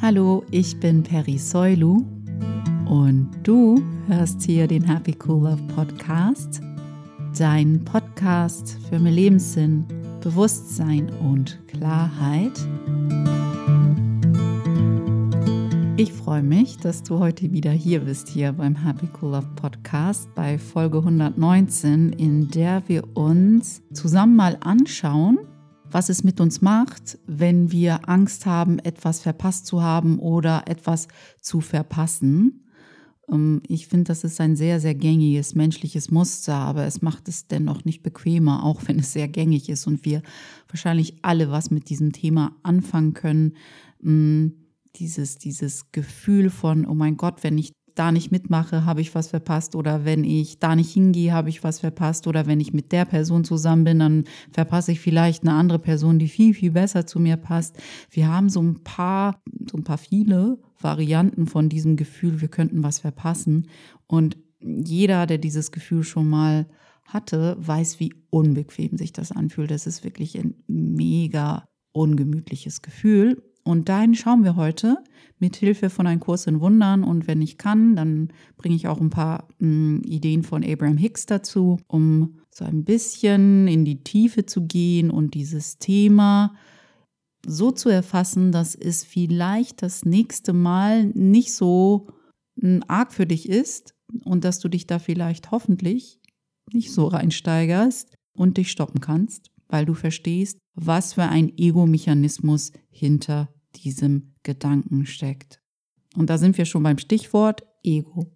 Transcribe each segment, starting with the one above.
Hallo, ich bin Peri Soilu und du hörst hier den Happy Cool Love Podcast, dein Podcast für mehr Lebenssinn, Bewusstsein und Klarheit. Ich freue mich, dass du heute wieder hier bist, hier beim Happy Cool Love Podcast bei Folge 119, in der wir uns zusammen mal anschauen, was es mit uns macht, wenn wir Angst haben, etwas verpasst zu haben oder etwas zu verpassen. Ähm, ich finde, das ist ein sehr, sehr gängiges menschliches Muster, aber es macht es dennoch nicht bequemer, auch wenn es sehr gängig ist und wir wahrscheinlich alle was mit diesem Thema anfangen können. Mm, dieses, dieses Gefühl von, oh mein Gott, wenn ich da nicht mitmache, habe ich was verpasst oder wenn ich da nicht hingehe, habe ich was verpasst oder wenn ich mit der Person zusammen bin, dann verpasse ich vielleicht eine andere Person, die viel, viel besser zu mir passt. Wir haben so ein paar, so ein paar viele Varianten von diesem Gefühl, wir könnten was verpassen und jeder, der dieses Gefühl schon mal hatte, weiß, wie unbequem sich das anfühlt. Das ist wirklich ein mega ungemütliches Gefühl. Und dahin schauen wir heute mit Hilfe von einem Kurs in Wundern. Und wenn ich kann, dann bringe ich auch ein paar mh, hm, Ideen von Abraham Hicks dazu, um so ein bisschen in die Tiefe zu gehen und dieses Thema so zu erfassen, dass es vielleicht das nächste Mal nicht so hm, arg für dich ist und dass du dich da vielleicht hoffentlich nicht so reinsteigerst und dich stoppen kannst, weil du verstehst, was für ein Ego-Mechanismus hinter diesem Gedanken steckt. Und da sind wir schon beim Stichwort Ego.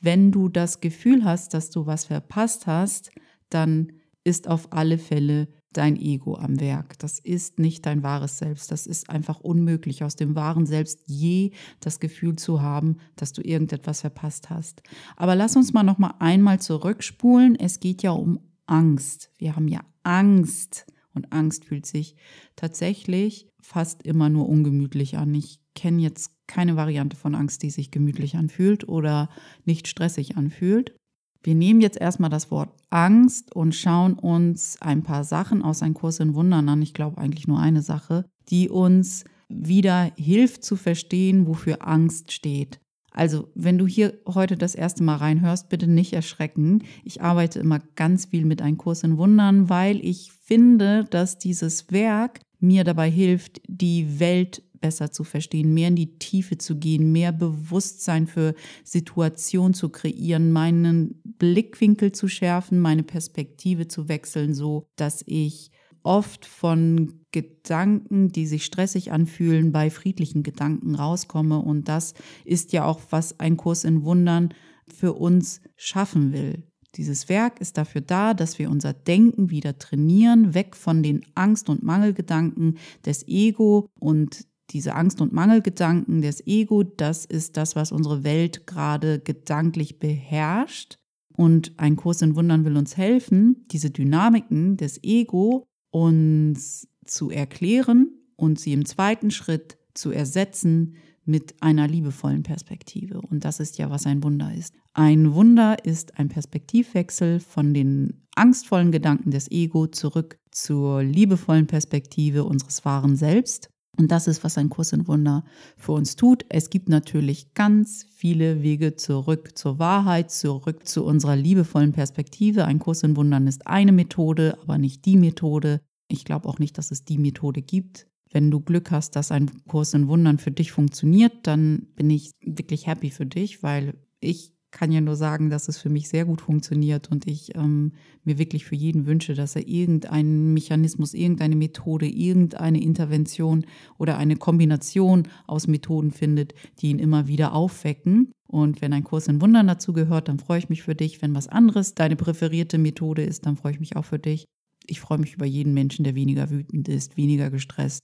Wenn du das Gefühl hast, dass du was verpasst hast, dann ist auf alle Fälle dein Ego am Werk. Das ist nicht dein wahres Selbst. Das ist einfach unmöglich, aus dem wahren Selbst je das Gefühl zu haben, dass du irgendetwas verpasst hast. Aber lass uns mal noch mal einmal zurückspulen. Es geht ja um Angst. Wir haben ja Angst und Angst fühlt sich tatsächlich fast immer nur ungemütlich an. Ich kenne jetzt keine Variante von Angst, die sich gemütlich anfühlt oder nicht stressig anfühlt. Wir nehmen jetzt erstmal das Wort Angst und schauen uns ein paar Sachen aus einem Kurs in Wundern an. Ich glaube eigentlich nur eine Sache, die uns wieder hilft zu verstehen, wofür Angst steht. Also, wenn du hier heute das erste Mal reinhörst, bitte nicht erschrecken. Ich arbeite immer ganz viel mit einem Kurs in Wundern, weil ich finde, dass dieses Werk mir dabei hilft, die Welt besser zu verstehen, mehr in die Tiefe zu gehen, mehr Bewusstsein für Situationen zu kreieren, meinen Blickwinkel zu schärfen, meine Perspektive zu wechseln, so dass ich oft von Gedanken, die sich stressig anfühlen, bei friedlichen Gedanken rauskomme. Und das ist ja auch, was ein Kurs in Wundern für uns schaffen will. Dieses Werk ist dafür da, dass wir unser Denken wieder trainieren, weg von den Angst- und Mangelgedanken des Ego und diese Angst- und Mangelgedanken des Ego, das ist das, was unsere Welt gerade gedanklich beherrscht. Und ein Kurs in Wundern will uns helfen, diese Dynamiken des Ego uns zu erklären und sie im zweiten Schritt zu ersetzen mit einer liebevollen Perspektive. Und das ist ja, was ein Wunder ist. Ein Wunder ist ein Perspektivwechsel von den angstvollen Gedanken des Ego zurück zur liebevollen Perspektive unseres wahren Selbst. Und das ist, was ein Kurs in Wunder für uns tut. Es gibt natürlich ganz viele Wege zurück zur Wahrheit, zurück zu unserer liebevollen Perspektive. Ein Kurs in Wundern ist eine Methode, aber nicht die Methode. Ich glaube auch nicht, dass es die Methode gibt. Wenn du Glück hast, dass ein Kurs in Wundern für dich funktioniert, dann bin ich wirklich happy für dich, weil ich kann ja nur sagen, dass es für mich sehr gut funktioniert und ich ähm, mir wirklich für jeden wünsche, dass er irgendeinen Mechanismus, irgendeine Methode, irgendeine Intervention oder eine Kombination aus Methoden findet, die ihn immer wieder aufwecken. Und wenn ein Kurs in Wundern dazu gehört, dann freue ich mich für dich. Wenn was anderes deine präferierte Methode ist, dann freue ich mich auch für dich. Ich freue mich über jeden Menschen, der weniger wütend ist, weniger gestresst.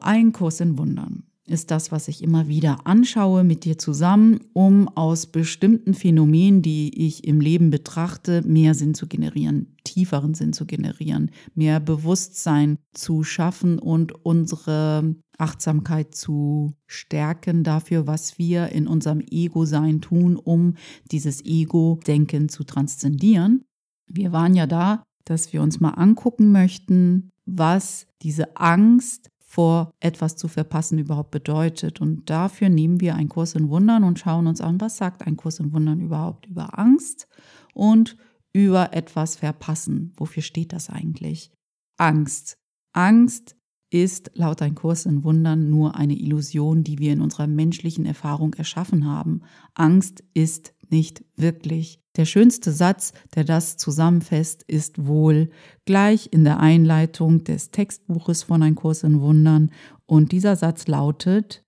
Ein Kurs in Wundern ist das, was ich immer wieder anschaue mit dir zusammen, um aus bestimmten Phänomenen, die ich im Leben betrachte, mehr Sinn zu generieren, tieferen Sinn zu generieren, mehr Bewusstsein zu schaffen und unsere Achtsamkeit zu stärken dafür, was wir in unserem Ego-Sein tun, um dieses Ego-Denken zu transzendieren. Wir waren ja da, dass wir uns mal angucken möchten, was diese Angst vor etwas zu verpassen überhaupt bedeutet. Und dafür nehmen wir einen Kurs in Wundern und schauen uns an, was sagt ein Kurs in Wundern überhaupt über Angst und über etwas verpassen. Wofür steht das eigentlich? Angst. Angst ist laut ein Kurs in Wundern nur eine Illusion, die wir in unserer menschlichen Erfahrung erschaffen haben. Angst ist nicht wirklich. Der schönste Satz, der das zusammenfasst, ist wohl gleich in der Einleitung des Textbuches von Ein Kurs in Wundern. Und dieser Satz lautet,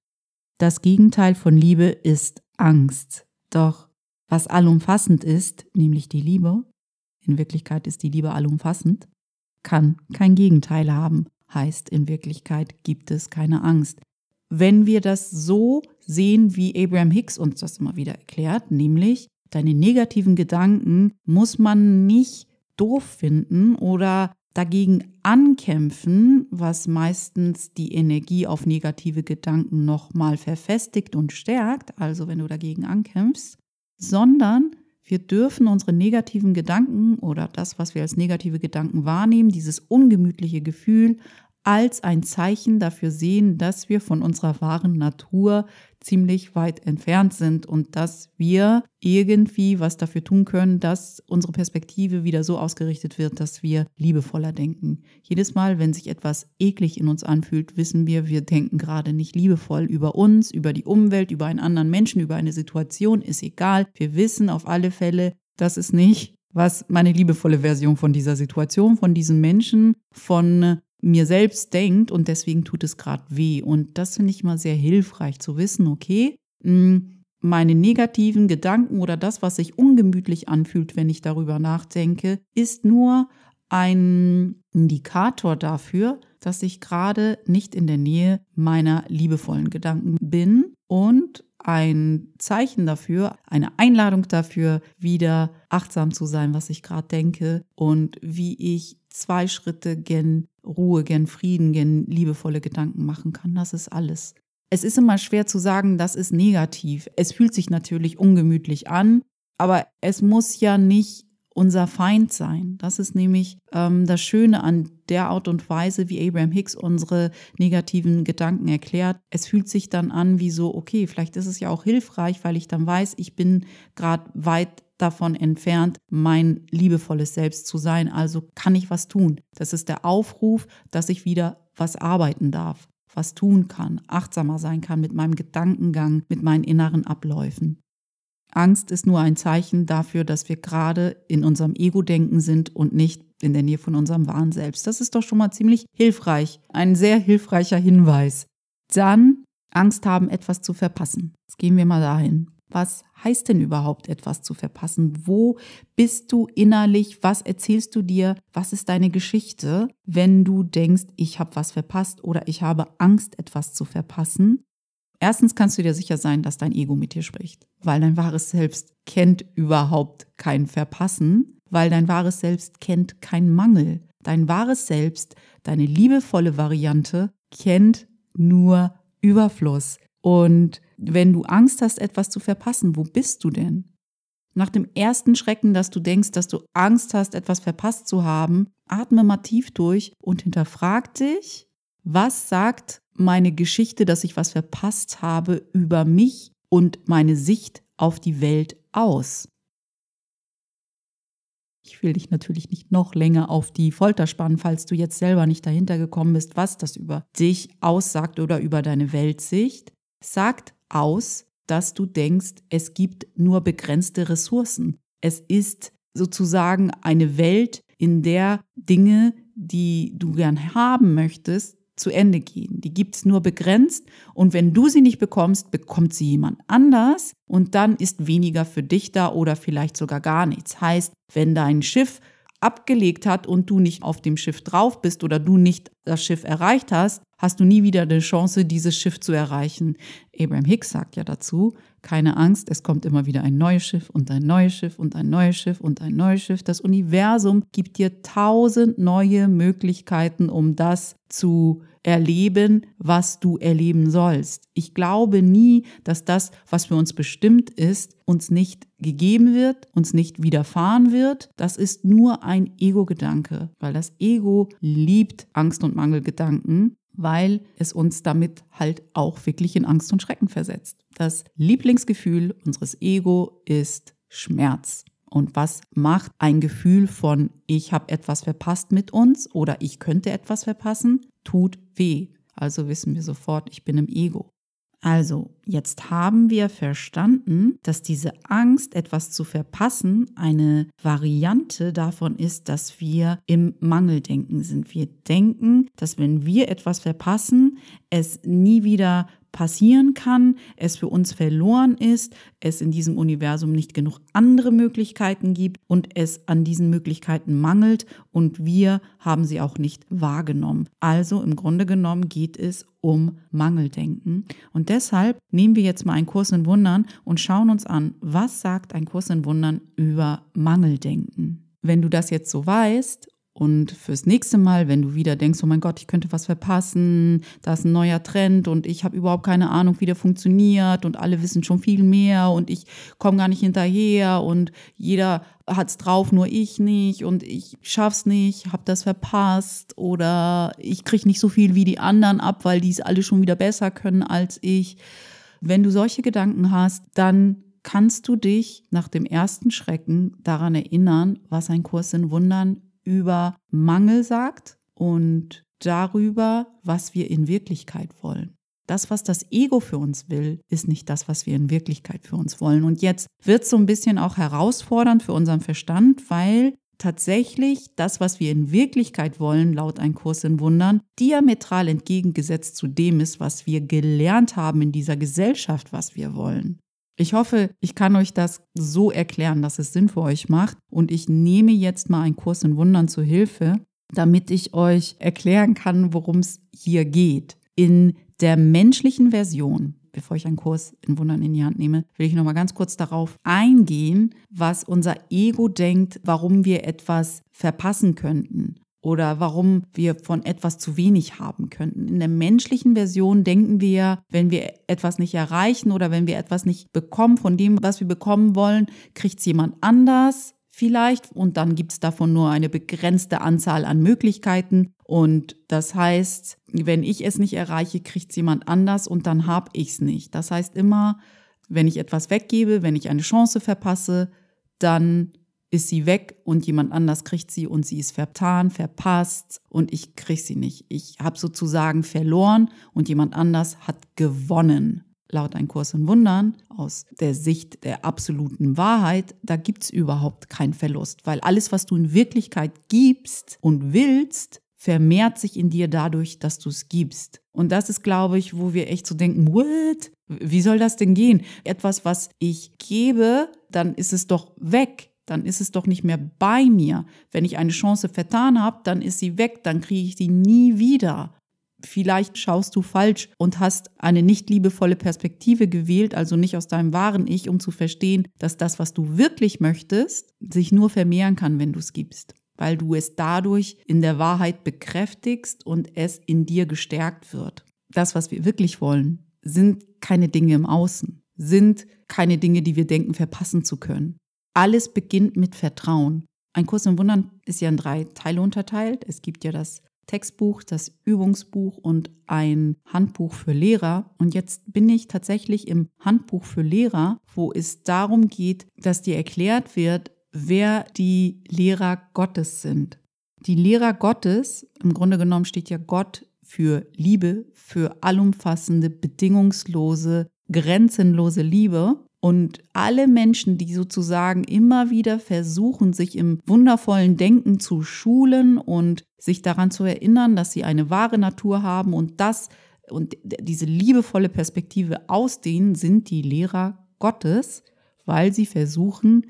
das Gegenteil von Liebe ist Angst. Doch was allumfassend ist, nämlich die Liebe, in Wirklichkeit ist die Liebe allumfassend, kann kein Gegenteil haben heißt in Wirklichkeit gibt es keine Angst. Wenn wir das so sehen, wie Abraham Hicks uns das immer wieder erklärt, nämlich deine negativen Gedanken muss man nicht doof finden oder dagegen ankämpfen, was meistens die Energie auf negative Gedanken nochmal verfestigt und stärkt, also wenn du dagegen ankämpfst, sondern wir dürfen unsere negativen Gedanken oder das, was wir als negative Gedanken wahrnehmen, dieses ungemütliche Gefühl als ein Zeichen dafür sehen, dass wir von unserer wahren Natur ziemlich weit entfernt sind und dass wir irgendwie was dafür tun können, dass unsere Perspektive wieder so ausgerichtet wird, dass wir liebevoller denken. Jedes Mal, wenn sich etwas eklig in uns anfühlt, wissen wir, wir denken gerade nicht liebevoll über uns, über die Umwelt, über einen anderen Menschen, über eine Situation, ist egal. Wir wissen auf alle Fälle, das ist nicht was meine liebevolle Version von dieser Situation, von diesem Menschen, von mir selbst denkt und deswegen tut es gerade weh. Und das finde ich mal sehr hilfreich zu wissen, okay, hm, meine negativen Gedanken oder das, was sich ungemütlich anfühlt, wenn ich darüber nachdenke, ist nur ein Indikator dafür, dass ich gerade nicht in der Nähe meiner liebevollen Gedanken bin und ein Zeichen dafür, eine Einladung dafür, wieder achtsam zu sein, was ich gerade denke und wie ich zwei Schritte gen Ruhe, gen Frieden, gen liebevolle Gedanken machen kann. Das ist alles. Es ist immer schwer zu sagen, das ist negativ. Es fühlt sich natürlich ungemütlich an, aber es muss ja nicht unser Feind sein. Das ist nämlich ähm, das Schöne an der Art und Weise, wie Abraham Hicks unsere negativen Gedanken erklärt. Es fühlt sich dann an wie so, okay, vielleicht ist es ja auch hilfreich, weil ich dann weiß, ich bin gerade weit davon entfernt, mein liebevolles Selbst zu sein. Also kann ich was tun. Das ist der Aufruf, dass ich wieder was arbeiten darf, was tun kann, achtsamer sein kann mit meinem Gedankengang, mit meinen inneren Abläufen. Angst ist nur ein Zeichen dafür, dass wir gerade in unserem Ego-Denken sind und nicht in der Nähe von unserem wahren Selbst. Das ist doch schon mal ziemlich hilfreich. Ein sehr hilfreicher Hinweis. Dann Angst haben, etwas zu verpassen. Jetzt gehen wir mal dahin. Was heißt denn überhaupt etwas zu verpassen? Wo bist du innerlich? Was erzählst du dir? Was ist deine Geschichte, wenn du denkst, ich habe was verpasst oder ich habe Angst, etwas zu verpassen? Erstens kannst du dir sicher sein, dass dein Ego mit dir spricht, weil dein wahres Selbst kennt überhaupt kein Verpassen, weil dein wahres Selbst kennt keinen Mangel. Dein wahres Selbst, deine liebevolle Variante, kennt nur Überfluss. Und wenn du Angst hast, etwas zu verpassen, wo bist du denn? Nach dem ersten Schrecken, dass du denkst, dass du Angst hast, etwas verpasst zu haben, atme mal tief durch und hinterfrag dich, was sagt meine Geschichte, dass ich was verpasst habe, über mich und meine Sicht auf die Welt aus? Ich will dich natürlich nicht noch länger auf die Folter spannen, falls du jetzt selber nicht dahinter gekommen bist, was das über dich aussagt oder über deine Weltsicht. Sagt aus, dass du denkst, es gibt nur begrenzte Ressourcen. Es ist sozusagen eine Welt, in der Dinge, die du gern haben möchtest, zu Ende gehen. Die gibt es nur begrenzt und wenn du sie nicht bekommst, bekommt sie jemand anders und dann ist weniger für dich da oder vielleicht sogar gar nichts. Heißt, wenn dein Schiff abgelegt hat und du nicht auf dem Schiff drauf bist oder du nicht das Schiff erreicht hast, hast du nie wieder eine Chance, dieses Schiff zu erreichen. Abraham Hicks sagt ja dazu, keine Angst, es kommt immer wieder ein neues Schiff und ein neues Schiff und ein neues Schiff und ein neues Schiff. Das Universum gibt dir tausend neue Möglichkeiten, um das zu erleben, was du erleben sollst. Ich glaube nie, dass das, was für uns bestimmt ist, uns nicht gegeben wird, uns nicht widerfahren wird. Das ist nur ein Ego-Gedanke, weil das Ego liebt Angst- und Mangelgedanken weil es uns damit halt auch wirklich in Angst und Schrecken versetzt. Das Lieblingsgefühl unseres Ego ist Schmerz. Und was macht ein Gefühl von ich habe etwas verpasst mit uns oder ich könnte etwas verpassen? Tut weh. Also wissen wir sofort, ich bin im Ego. Also, jetzt haben wir verstanden, dass diese Angst, etwas zu verpassen, eine Variante davon ist, dass wir im Mangeldenken sind. Wir denken, dass wenn wir etwas verpassen, es nie wieder passieren kann, es für uns verloren ist, es in diesem Universum nicht genug andere Möglichkeiten gibt und es an diesen Möglichkeiten mangelt und wir haben sie auch nicht wahrgenommen. Also im Grunde genommen geht es um Mangeldenken. Und deshalb nehmen wir jetzt mal einen Kurs in Wundern und schauen uns an, was sagt ein Kurs in Wundern über Mangeldenken. Wenn du das jetzt so weißt und fürs nächste Mal, wenn du wieder denkst, oh mein Gott, ich könnte was verpassen, da ist ein neuer Trend und ich habe überhaupt keine Ahnung, wie der funktioniert und alle wissen schon viel mehr und ich komme gar nicht hinterher und jeder hat es drauf, nur ich nicht und ich schaff's nicht, habe das verpasst oder ich kriege nicht so viel wie die anderen ab, weil die es alle schon wieder besser können als ich. Wenn du solche Gedanken hast, dann kannst du dich nach dem ersten Schrecken daran erinnern, was ein Kurs in Wundern über Mangel sagt und darüber, was wir in Wirklichkeit wollen. Das, was das Ego für uns will, ist nicht das, was wir in Wirklichkeit für uns wollen. Und jetzt wird es so ein bisschen auch herausfordernd für unseren Verstand, weil tatsächlich das, was wir in Wirklichkeit wollen, laut ein Kurs in Wundern, diametral entgegengesetzt zu dem ist, was wir gelernt haben in dieser Gesellschaft, was wir wollen. Ich hoffe, ich kann euch das so erklären, dass es Sinn für euch macht. Und ich nehme jetzt mal einen Kurs in Wundern zur Hilfe, damit ich euch erklären kann, worum es hier geht. In der menschlichen Version, bevor ich einen Kurs in Wundern in die Hand nehme, will ich noch mal ganz kurz darauf eingehen, was unser Ego denkt, warum wir etwas verpassen könnten oder warum wir von etwas zu wenig haben könnten. In der menschlichen Version denken wir, wenn wir etwas nicht erreichen oder wenn wir etwas nicht bekommen von dem, was wir bekommen wollen, kriegt es jemand anders vielleicht und dann gibt es davon nur eine begrenzte Anzahl an Möglichkeiten und das heißt, wenn ich es nicht erreiche, kriegt es jemand anders und dann habe ich es nicht. Das heißt immer, wenn ich etwas weggebe, wenn ich eine Chance verpasse, dann ist sie weg und jemand anders kriegt sie und sie ist vertan, verpasst und ich kriege sie nicht. Ich habe sozusagen verloren und jemand anders hat gewonnen. Laut ein Kurs in Wundern, aus der Sicht der absoluten Wahrheit, da gibt es überhaupt keinen Verlust, weil alles, was du in Wirklichkeit gibst und willst, vermehrt sich in dir dadurch, dass du es gibst. Und das ist, glaube ich, wo wir echt so denken, what? Wie soll das denn gehen? Etwas, was ich gebe, dann ist es doch weg dann ist es doch nicht mehr bei mir. Wenn ich eine Chance vertan habe, dann ist sie weg, dann kriege ich sie nie wieder. Vielleicht schaust du falsch und hast eine nicht liebevolle Perspektive gewählt, also nicht aus deinem wahren Ich, um zu verstehen, dass das, was du wirklich möchtest, sich nur vermehren kann, wenn du es gibst, weil du es dadurch in der Wahrheit bekräftigst und es in dir gestärkt wird. Das, was wir wirklich wollen, sind keine Dinge im Außen, sind keine Dinge, die wir denken verpassen zu können. Alles beginnt mit Vertrauen. Ein Kurs im Wundern ist ja in drei Teile unterteilt. Es gibt ja das Textbuch, das Übungsbuch und ein Handbuch für Lehrer. Und jetzt bin ich tatsächlich im Handbuch für Lehrer, wo es darum geht, dass dir erklärt wird, wer die Lehrer Gottes sind. Die Lehrer Gottes, im Grunde genommen steht ja Gott für Liebe, für allumfassende, bedingungslose, grenzenlose Liebe. Und alle Menschen, die sozusagen immer wieder versuchen, sich im wundervollen Denken zu schulen und sich daran zu erinnern, dass sie eine wahre Natur haben und das und diese liebevolle Perspektive ausdehnen, sind die Lehrer Gottes, weil sie versuchen,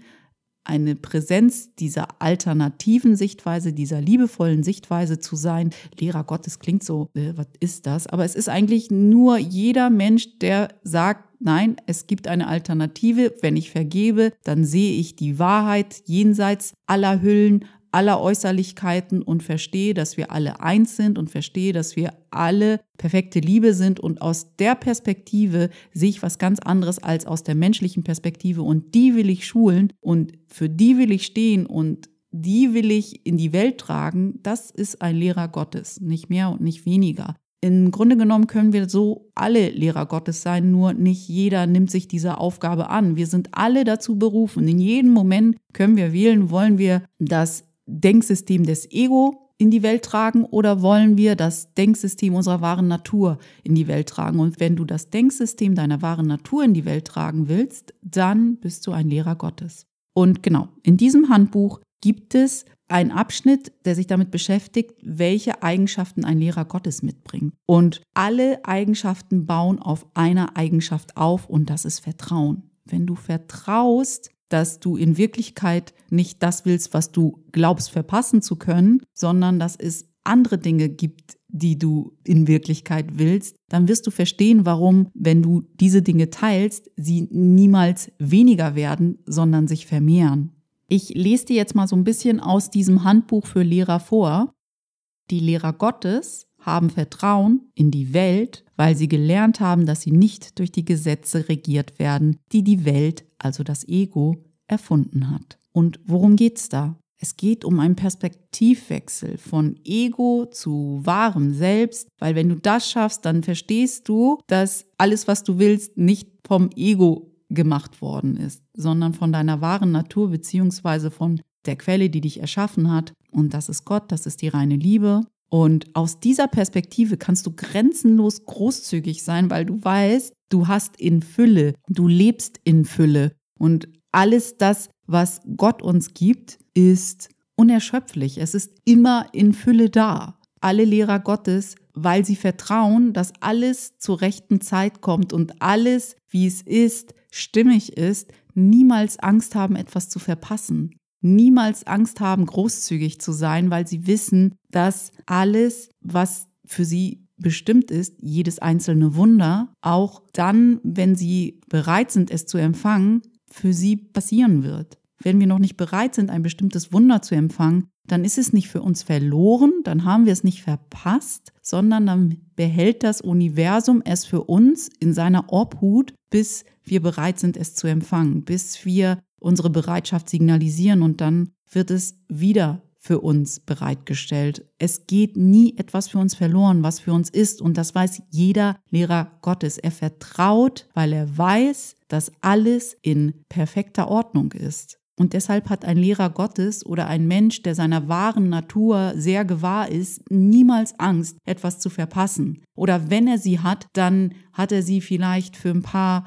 eine Präsenz dieser alternativen Sichtweise, dieser liebevollen Sichtweise zu sein. Lehrer Gottes klingt so, äh, was ist das? Aber es ist eigentlich nur jeder Mensch, der sagt, Nein, es gibt eine Alternative. Wenn ich vergebe, dann sehe ich die Wahrheit jenseits aller Hüllen, aller Äußerlichkeiten und verstehe, dass wir alle eins sind und verstehe, dass wir alle perfekte Liebe sind. Und aus der Perspektive sehe ich was ganz anderes als aus der menschlichen Perspektive. Und die will ich schulen und für die will ich stehen und die will ich in die Welt tragen. Das ist ein Lehrer Gottes, nicht mehr und nicht weniger. im Grunde genommen können wir so alle Lehrer Gottes sein, nur nicht jeder nimmt sich diese Aufgabe an. Wir sind alle dazu berufen. In jedem Moment können wir wählen, wollen wir das Denksystem des Ego in die Welt tragen oder wollen wir das Denksystem unserer wahren Natur in die Welt tragen? Und wenn du das Denksystem deiner wahren Natur in die Welt tragen willst, dann bist du ein Lehrer Gottes. Und genau, in diesem Handbuch gibt es einen Abschnitt, der sich damit beschäftigt, welche Eigenschaften ein Lehrer Gottes mitbringt. Und alle Eigenschaften bauen auf einer Eigenschaft auf und das ist Vertrauen. Wenn du vertraust, dass du in Wirklichkeit nicht das willst, was du glaubst verpassen zu können, sondern dass es andere Dinge gibt, die du in Wirklichkeit willst, dann wirst du verstehen, warum, wenn du diese Dinge teilst, sie niemals weniger werden, sondern sich vermehren. Ich lese dir jetzt mal so ein bisschen aus diesem Handbuch für Lehrer vor. Die Lehrer Gottes haben Vertrauen in die Welt, weil sie gelernt haben, dass sie nicht durch die Gesetze regiert werden, die die Welt, also das Ego, erfunden hat. Und worum geht's da? Es geht um einen Perspektivwechsel von Ego zu wahrem Selbst, weil wenn du das schaffst, dann verstehst du, dass alles, was du willst, nicht vom Ego gemacht worden ist, sondern von deiner wahren Natur beziehungsweise von der Quelle, die dich erschaffen hat. Und das ist Gott, das ist die reine Liebe. Und aus dieser Perspektive kannst du grenzenlos großzügig sein, weil du weißt, du hast in Fülle, du lebst in Fülle. Und alles das, was Gott uns gibt, ist unerschöpflich. Es ist immer in Fülle da. Alle Lehrer Gottes, weil sie vertrauen, dass alles zur rechten Zeit kommt und alles, wie es ist, stimmig ist, niemals Angst haben, etwas zu verpassen. Niemals Angst haben, großzügig zu sein, weil sie wissen, dass alles, was für sie bestimmt ist, jedes einzelne Wunder, auch dann, wenn sie bereit sind, es zu empfangen, für sie passieren wird. Wenn wir noch nicht bereit sind, ein bestimmtes Wunder zu empfangen, dann ist es nicht für uns verloren, dann haben wir es nicht verpasst, sondern dann behält das Universum es für uns in seiner Obhut, bis wir bereit sind, es zu empfangen, bis wir unsere Bereitschaft signalisieren und dann wird es wieder für uns bereitgestellt. Es geht nie etwas für uns verloren, was für uns ist. Und das weiß jeder Lehrer Gottes. Er vertraut, weil er weiß, dass alles in perfekter Ordnung ist. Und deshalb hat ein Lehrer Gottes oder ein Mensch, der seiner wahren Natur sehr gewahr ist, niemals Angst, etwas zu verpassen. Oder wenn er sie hat, dann hat er sie vielleicht für ein paar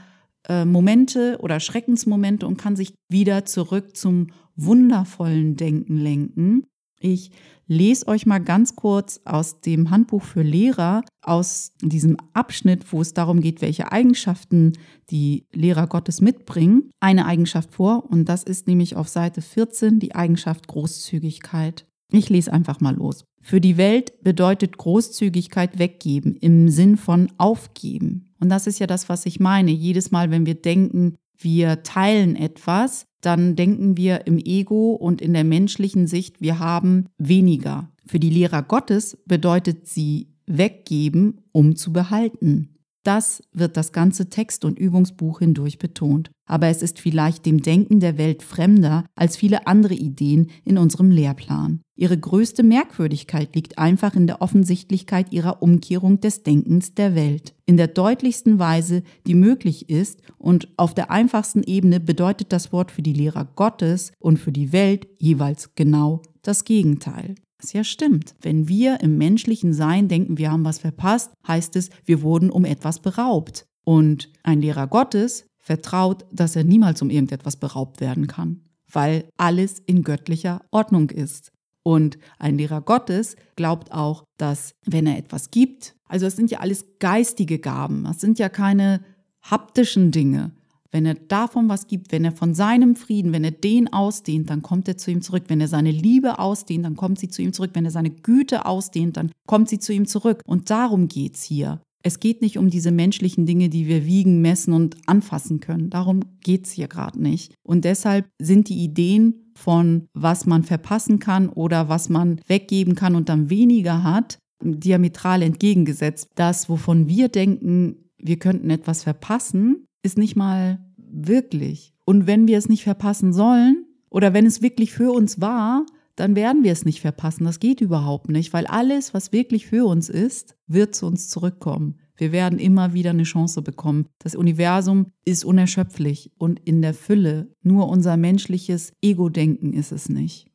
äh, Momente oder Schreckensmomente und kann sich wieder zurück zum wundervollen Denken lenken. Ich lese euch mal ganz kurz aus dem Handbuch für Lehrer, aus diesem Abschnitt, wo es darum geht, welche Eigenschaften die Lehrer Gottes mitbringen, eine Eigenschaft vor. Und das ist nämlich auf Seite 14 die Eigenschaft Großzügigkeit. Ich lese einfach mal los. Für die Welt bedeutet Großzügigkeit weggeben im Sinn von aufgeben. Und das ist ja das, was ich meine. Jedes Mal, wenn wir denken, wir teilen etwas, dann denken wir im Ego und in der menschlichen Sicht, wir haben weniger. Für die Lehrer Gottes bedeutet sie weggeben, um zu behalten. Das wird das ganze Text- und Übungsbuch hindurch betont. Aber es ist vielleicht dem Denken der Welt fremder als viele andere Ideen in unserem Lehrplan. Ihre größte Merkwürdigkeit liegt einfach in der Offensichtlichkeit ihrer Umkehrung des Denkens der Welt. In der deutlichsten Weise, die möglich ist und auf der einfachsten Ebene bedeutet das Wort für die Lehrer Gottes und für die Welt jeweils genau das Gegenteil. Was ja stimmt. Wenn wir im menschlichen Sein denken, wir haben was verpasst, heißt es, wir wurden um etwas beraubt. Und ein Lehrer Gottes vertraut, dass er niemals um irgendetwas beraubt werden kann, weil alles in göttlicher Ordnung ist. Und ein Lehrer Gottes glaubt auch, dass wenn er etwas gibt, also es sind ja alles geistige Gaben, das sind ja keine haptischen Dinge, wenn er davon was gibt, wenn er von seinem Frieden, wenn er den ausdehnt, dann kommt er zu ihm zurück. Wenn er seine Liebe ausdehnt, dann kommt sie zu ihm zurück. Wenn er seine Güte ausdehnt, dann kommt sie zu ihm zurück. Und darum geht es hier. Es geht nicht um diese menschlichen Dinge, die wir wiegen, messen und anfassen können. Darum geht es hier gerade nicht. Und deshalb sind die Ideen von, was man verpassen kann oder was man weggeben kann und dann weniger hat, diametral entgegengesetzt. Das, wovon wir denken, wir könnten etwas verpassen, ist nicht mal wirklich. Und wenn wir es nicht verpassen sollen oder wenn es wirklich für uns war, dann werden wir es nicht verpassen. Das geht überhaupt nicht, weil alles, was wirklich für uns ist, wird zu uns zurückkommen. Wir werden immer wieder eine Chance bekommen. Das Universum ist unerschöpflich und in der Fülle. Nur unser menschliches Ego-Denken ist es nicht.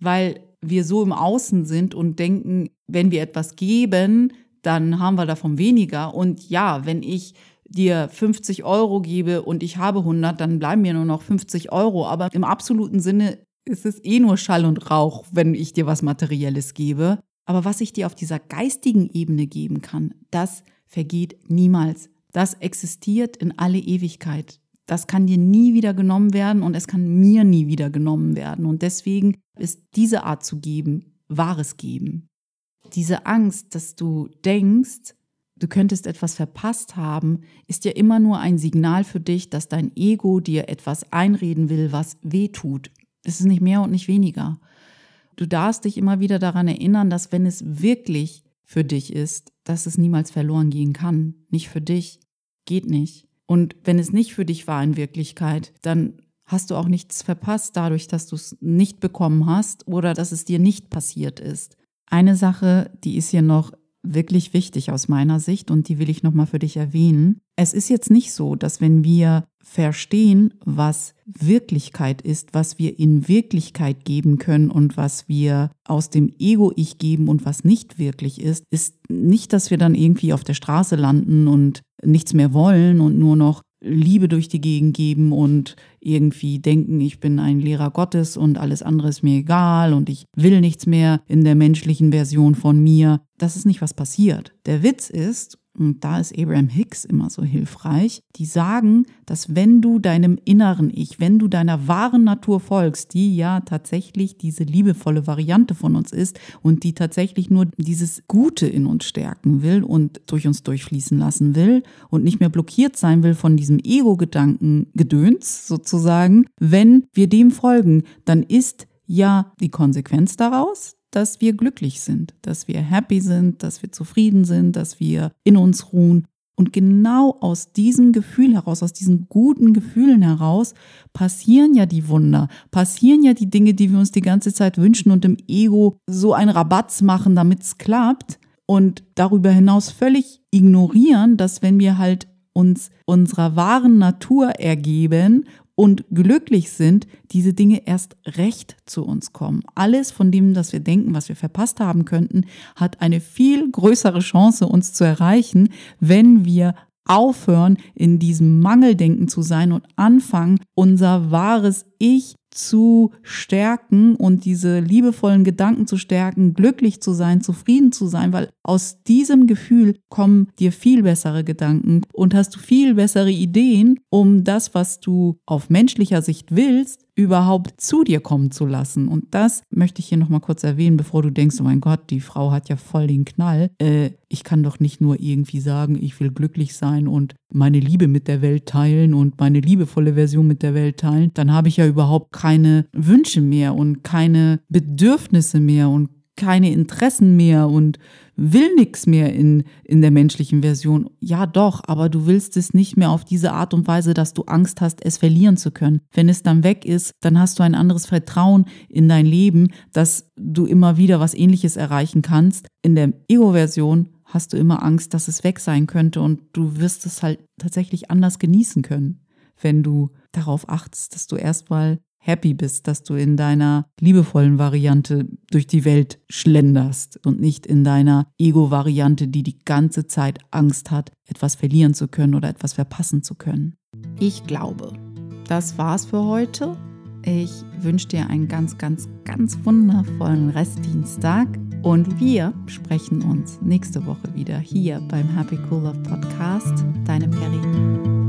Weil wir so im Außen sind und denken, wenn wir etwas geben, dann haben wir davon weniger. Und ja, wenn ich dir 50 Euro gebe und ich habe 100, dann bleiben mir nur noch 50 Euro. Aber im absoluten Sinne ist es eh nur Schall und Rauch, wenn ich dir was Materielles gebe. Aber was ich dir auf dieser geistigen Ebene geben kann, das vergeht niemals. Das existiert in alle Ewigkeit. Das kann dir nie wieder genommen werden und es kann mir nie wieder genommen werden. Und deswegen ist diese Art zu geben wahres Geben. Diese Angst, dass du denkst, du könntest etwas verpasst haben, ist ja immer nur ein Signal für dich, dass dein Ego dir etwas einreden will, was weh tut. Es ist nicht mehr und nicht weniger. Du darfst dich immer wieder daran erinnern, dass wenn es wirklich für dich ist, dass es niemals verloren gehen kann. Nicht für dich. Geht nicht. Und wenn es nicht für dich war in Wirklichkeit, dann hast du auch nichts verpasst dadurch, dass du es nicht bekommen hast oder dass es dir nicht passiert ist. Eine Sache, die ist hier noch wirklich wichtig aus meiner Sicht und die will ich nochmal für dich erwähnen. Es ist jetzt nicht so, dass wenn wir verstehen, was Wirklichkeit ist, was wir in Wirklichkeit geben können und was wir aus dem Ego-Ich geben und was nicht wirklich ist, ist nicht, dass wir dann irgendwie auf der Straße landen und nichts mehr wollen und nur noch Liebe durch die Gegend geben und irgendwie denken, ich bin ein Lehrer Gottes und alles andere ist mir egal und ich will nichts mehr in der menschlichen Version von mir. Das ist nicht, was passiert. Der Witz ist, und da ist Abraham Hicks immer so hilfreich, die sagen, dass wenn du deinem inneren Ich, wenn du deiner wahren Natur folgst, die ja tatsächlich diese liebevolle Variante von uns ist und die tatsächlich nur dieses Gute in uns stärken will und durch uns durchfließen lassen will und nicht mehr blockiert sein will von diesem Ego-Gedanken-Gedöns sozusagen, wenn wir dem folgen, dann ist ja die Konsequenz daraus, dass wir glücklich sind, dass wir happy sind, dass wir zufrieden sind, dass wir in uns ruhen. Und genau aus diesem Gefühl heraus, aus diesen guten Gefühlen heraus, passieren ja die Wunder, passieren ja die Dinge, die wir uns die ganze Zeit wünschen und im Ego so einen Rabatz machen, damit es klappt. Und darüber hinaus völlig ignorieren, dass wenn wir halt uns unserer wahren Natur ergeben und glücklich sind, diese Dinge erst recht zu uns kommen. Alles von dem, das wir denken, was wir verpasst haben könnten, hat eine viel größere Chance, uns zu erreichen, wenn wir aufhören, in diesem Mangeldenken zu sein und anfangen, unser wahres Ich zu stärken und diese liebevollen Gedanken zu stärken, glücklich zu sein, zufrieden zu sein, weil aus diesem Gefühl kommen dir viel bessere Gedanken und hast du viel bessere Ideen, um das, was du auf menschlicher Sicht willst, überhaupt zu dir kommen zu lassen. Und das möchte ich hier nochmal kurz erwähnen, bevor du denkst, oh mein Gott, die Frau hat ja voll den Knall. Äh, ich kann doch nicht nur irgendwie sagen, ich will glücklich sein und meine Liebe mit der Welt teilen und meine liebevolle Version mit der Welt teilen. Dann habe ich ja überhaupt keine Wünsche mehr und keine Bedürfnisse mehr und keine Interessen mehr und will nichts mehr in, in der menschlichen Version. Ja, doch, aber du willst es nicht mehr auf diese Art und Weise, dass du Angst hast, es verlieren zu können. Wenn es dann weg ist, dann hast du ein anderes Vertrauen in dein Leben, dass du immer wieder was ähnliches erreichen kannst. In der Ego-Version hast du immer Angst, dass es weg sein könnte und du wirst es halt tatsächlich anders genießen können, wenn du darauf achtest, dass du erstmal happy bist, dass du in deiner liebevollen Variante durch die Welt schlenderst und nicht in deiner Ego-Variante, die die ganze Zeit Angst hat, etwas verlieren zu können oder etwas verpassen zu können. Ich glaube, das war's für heute. Ich wünsche dir einen ganz, ganz, ganz wundervollen Restdienstag und wir sprechen uns nächste Woche wieder hier beim Happy Cool Love Podcast. Deine Peri.